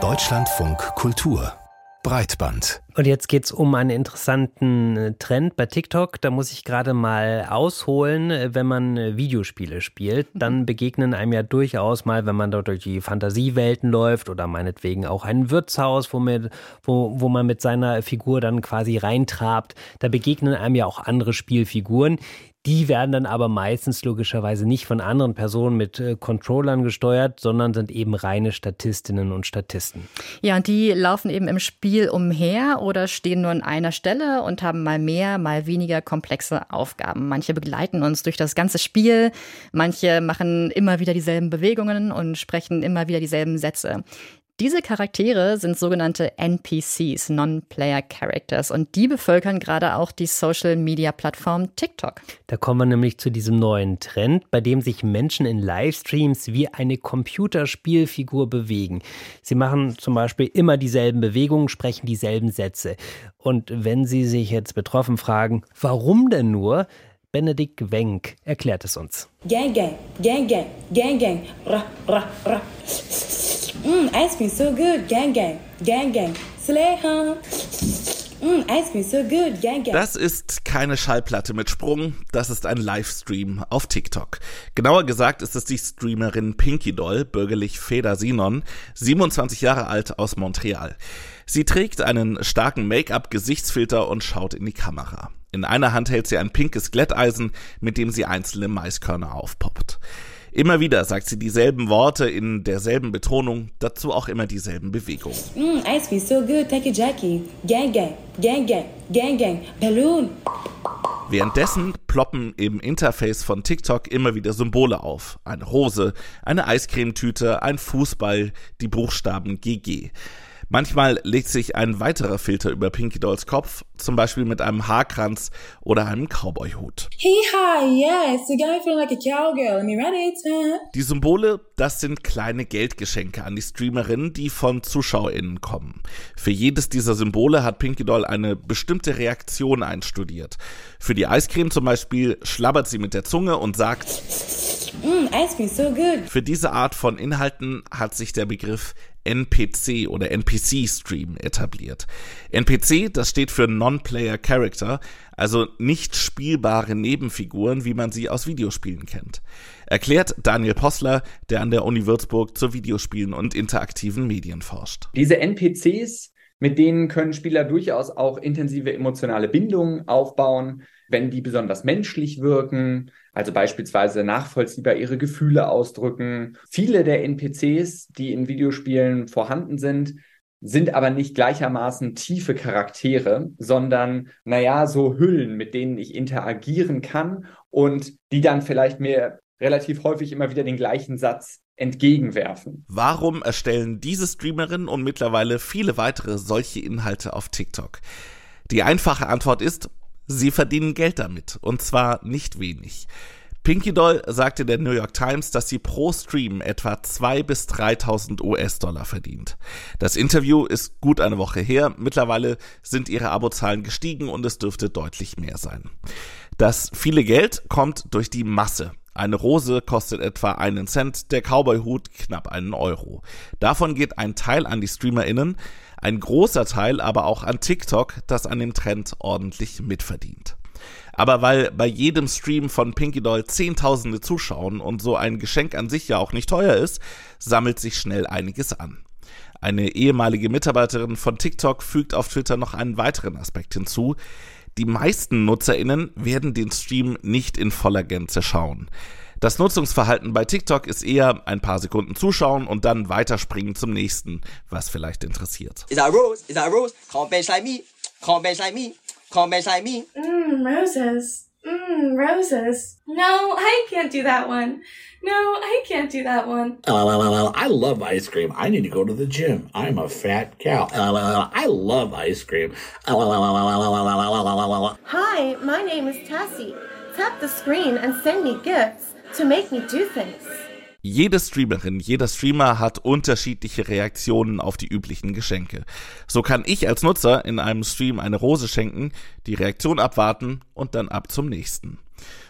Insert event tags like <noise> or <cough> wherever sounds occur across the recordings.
Deutschlandfunk Kultur Breitband. Und jetzt geht es um einen interessanten äh, Trend bei TikTok. Da muss ich gerade mal ausholen, äh, wenn man äh, Videospiele spielt. <laughs> Dann begegnen einem ja durchaus mal, wenn man dort durch die Fantasiewelten läuft oder meinetwegen auch ein Wirtshaus, wo, mit, wo, wo man mit seiner Figur dann quasi reintrabt. Da begegnen einem ja auch andere Spielfiguren. Die werden dann aber meistens logischerweise nicht von anderen Personen mit äh, Controllern gesteuert, sondern sind eben reine Statistinnen und Statisten. Ja, und die laufen eben im Spiel umher oder stehen nur an einer Stelle und haben mal mehr, mal weniger komplexe Aufgaben. Manche begleiten uns durch das ganze Spiel, manche machen immer wieder dieselben Bewegungen und sprechen immer wieder dieselben Sätze. Diese Charaktere sind sogenannte NPCs, Non-Player Characters, und die bevölkern gerade auch die Social-Media-Plattform TikTok. Da kommen wir nämlich zu diesem neuen Trend, bei dem sich Menschen in Livestreams wie eine Computerspielfigur bewegen. Sie machen zum Beispiel immer dieselben Bewegungen, sprechen dieselben Sätze. Und wenn Sie sich jetzt betroffen fragen, warum denn nur, Benedikt Wenk erklärt es uns. Gang, gang, gang, gang, gang, gang, ra, ra, ra. Mm, ice cream so good, gang, gang, gang, gang, slay home. Mm, ice cream so good, gang, gang. Das ist keine Schallplatte mit Sprung, das ist ein Livestream auf TikTok. Genauer gesagt ist es die Streamerin Pinky Doll, bürgerlich Feda Sinon, 27 Jahre alt aus Montreal. Sie trägt einen starken Make-up-Gesichtsfilter und schaut in die Kamera. In einer Hand hält sie ein pinkes Glätteisen, mit dem sie einzelne Maiskörner aufpoppt. Immer wieder sagt sie dieselben Worte in derselben Betonung, dazu auch immer dieselben Bewegungen. Mm, ice cream so good, take a Jackie. Gang, gang, gang, gang, gang, gang, balloon. Währenddessen ploppen im Interface von TikTok immer wieder Symbole auf. Eine Rose, eine Eiscremetüte, ein Fußball, die Buchstaben GG. Manchmal legt sich ein weiterer Filter über Pinky Dolls Kopf, zum Beispiel mit einem Haarkranz oder einem Cowboyhut. yes, you got me feeling like a cowgirl. Let me ready, <laughs> Die Symbole, das sind kleine Geldgeschenke an die Streamerinnen, die von ZuschauerInnen kommen. Für jedes dieser Symbole hat Pinky Doll eine bestimmte Reaktion einstudiert. Für die Eiscreme zum Beispiel schlabbert sie mit der Zunge und sagt, mm, ice cream so good. Für diese Art von Inhalten hat sich der Begriff NPC oder NPC-Stream etabliert. NPC, das steht für Non-Player Character, also nicht spielbare Nebenfiguren, wie man sie aus Videospielen kennt. Erklärt Daniel Possler, der an der Uni Würzburg zu Videospielen und interaktiven Medien forscht. Diese NPCs, mit denen können Spieler durchaus auch intensive emotionale Bindungen aufbauen, wenn die besonders menschlich wirken, also beispielsweise nachvollziehbar ihre Gefühle ausdrücken. Viele der NPCs, die in Videospielen vorhanden sind, sind aber nicht gleichermaßen tiefe Charaktere, sondern, naja, so Hüllen, mit denen ich interagieren kann und die dann vielleicht mir relativ häufig immer wieder den gleichen Satz entgegenwerfen. Warum erstellen diese Streamerinnen und mittlerweile viele weitere solche Inhalte auf TikTok? Die einfache Antwort ist, Sie verdienen Geld damit, und zwar nicht wenig. Pinky Doll sagte der New York Times, dass sie pro Stream etwa 2.000 bis 3.000 US-Dollar verdient. Das Interview ist gut eine Woche her. Mittlerweile sind ihre Abozahlen gestiegen und es dürfte deutlich mehr sein. Das viele Geld kommt durch die Masse. Eine Rose kostet etwa einen Cent, der Cowboy-Hut knapp einen Euro. Davon geht ein Teil an die StreamerInnen, ein großer Teil aber auch an TikTok, das an dem Trend ordentlich mitverdient. Aber weil bei jedem Stream von Pinky Doll Zehntausende zuschauen und so ein Geschenk an sich ja auch nicht teuer ist, sammelt sich schnell einiges an. Eine ehemalige Mitarbeiterin von TikTok fügt auf Twitter noch einen weiteren Aspekt hinzu. Die meisten NutzerInnen werden den Stream nicht in voller Gänze schauen. Das Nutzungsverhalten bei TikTok ist eher ein paar Sekunden zuschauen und dann weiterspringen zum nächsten, was vielleicht interessiert. Is that Rose? Is that Rose? Can't bench like me. Can't bench like me. Can't bench like me. Mmm, roses. Mmm, roses. No, I can't do that one. No, I can't do that one. I love ice cream. I need to go to the gym. I'm a fat cow. I love ice cream. Hi, my name is Tassie. Tap the screen and send me gifts to make me do things. Jede Streamerin, jeder Streamer hat unterschiedliche Reaktionen auf die üblichen Geschenke. So kann ich als Nutzer in einem Stream eine Rose schenken, die Reaktion abwarten und dann ab zum nächsten.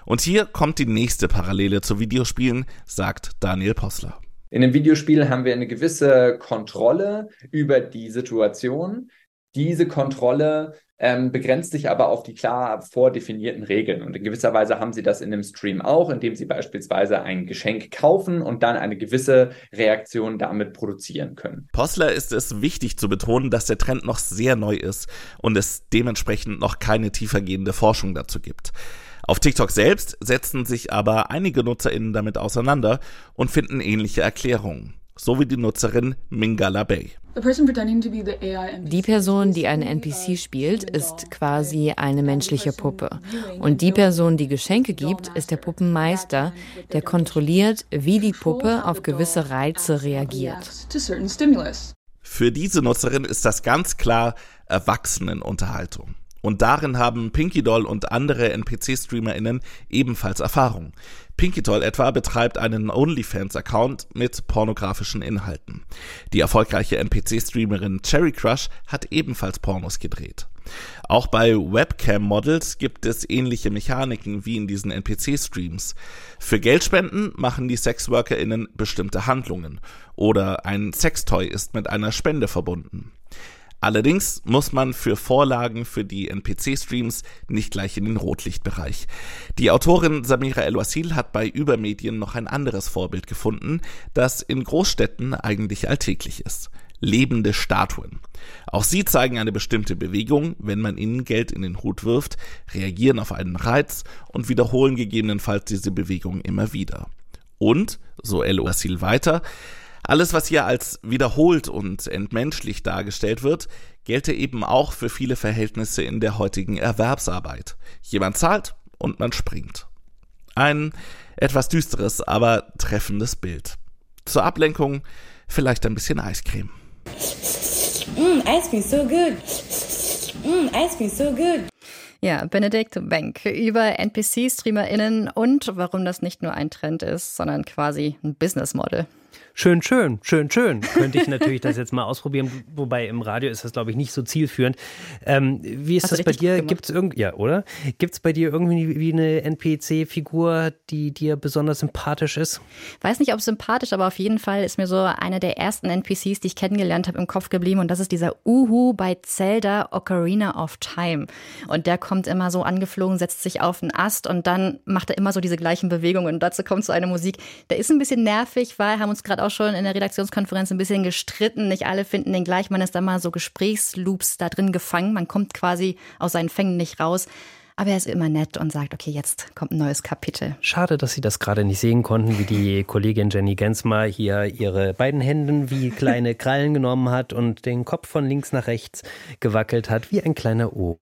Und hier kommt die nächste Parallele zu Videospielen, sagt Daniel Possler. In einem Videospiel haben wir eine gewisse Kontrolle über die Situation. Diese Kontrolle ähm, begrenzt sich aber auf die klar vordefinierten Regeln. Und in gewisser Weise haben sie das in dem Stream auch, indem sie beispielsweise ein Geschenk kaufen und dann eine gewisse Reaktion damit produzieren können. Possler ist es wichtig zu betonen, dass der Trend noch sehr neu ist und es dementsprechend noch keine tiefergehende Forschung dazu gibt. Auf TikTok selbst setzen sich aber einige NutzerInnen damit auseinander und finden ähnliche Erklärungen so wie die Nutzerin Mingala Bay. Die Person, die einen NPC spielt, ist quasi eine menschliche Puppe. Und die Person, die Geschenke gibt, ist der Puppenmeister, der kontrolliert, wie die Puppe auf gewisse Reize reagiert. Für diese Nutzerin ist das ganz klar Erwachsenenunterhaltung. Und darin haben Pinky Doll und andere NPC-StreamerInnen ebenfalls Erfahrung. Pinky Doll etwa betreibt einen OnlyFans-Account mit pornografischen Inhalten. Die erfolgreiche NPC-Streamerin Cherry Crush hat ebenfalls Pornos gedreht. Auch bei Webcam-Models gibt es ähnliche Mechaniken wie in diesen NPC-Streams. Für Geldspenden machen die SexworkerInnen bestimmte Handlungen oder ein Sextoy ist mit einer Spende verbunden. Allerdings muss man für Vorlagen für die NPC-Streams nicht gleich in den Rotlichtbereich. Die Autorin Samira El-Wasil hat bei Übermedien noch ein anderes Vorbild gefunden, das in Großstädten eigentlich alltäglich ist. Lebende Statuen. Auch sie zeigen eine bestimmte Bewegung, wenn man ihnen Geld in den Hut wirft, reagieren auf einen Reiz und wiederholen gegebenenfalls diese Bewegung immer wieder. Und, so El-Wasil weiter, alles, was hier als wiederholt und entmenschlich dargestellt wird, gelte eben auch für viele Verhältnisse in der heutigen Erwerbsarbeit. Jemand zahlt und man springt. Ein etwas düsteres, aber treffendes Bild. Zur Ablenkung vielleicht ein bisschen Eiscreme. Mm, ice cream so good. Mm, ice cream so good. Ja, Benedikt Wenk über NPC-StreamerInnen und warum das nicht nur ein Trend ist, sondern quasi ein Business Model. Schön, schön, schön, schön. Könnte ich natürlich das jetzt mal ausprobieren, wobei im Radio ist das, glaube ich, nicht so zielführend. Ähm, wie ist Hast das bei dir? Gibt es irgendwie, ja, oder? Gibt es bei dir irgendwie eine NPC-Figur, die dir besonders sympathisch ist? Weiß nicht, ob sympathisch, aber auf jeden Fall ist mir so einer der ersten NPCs, die ich kennengelernt habe, im Kopf geblieben. Und das ist dieser Uhu bei Zelda Ocarina of Time. Und der kommt immer so angeflogen, setzt sich auf einen Ast und dann macht er immer so diese gleichen Bewegungen. Und dazu kommt so eine Musik. Der ist ein bisschen nervig, weil haben uns gerade auch schon in der Redaktionskonferenz ein bisschen gestritten. Nicht alle finden den gleich. Man ist da mal so Gesprächsloops da drin gefangen. Man kommt quasi aus seinen Fängen nicht raus. Aber er ist immer nett und sagt, okay, jetzt kommt ein neues Kapitel. Schade, dass Sie das gerade nicht sehen konnten, wie die Kollegin Jenny Gensmer hier ihre beiden Händen wie kleine Krallen genommen hat und den Kopf von links nach rechts gewackelt hat, wie ein kleiner O.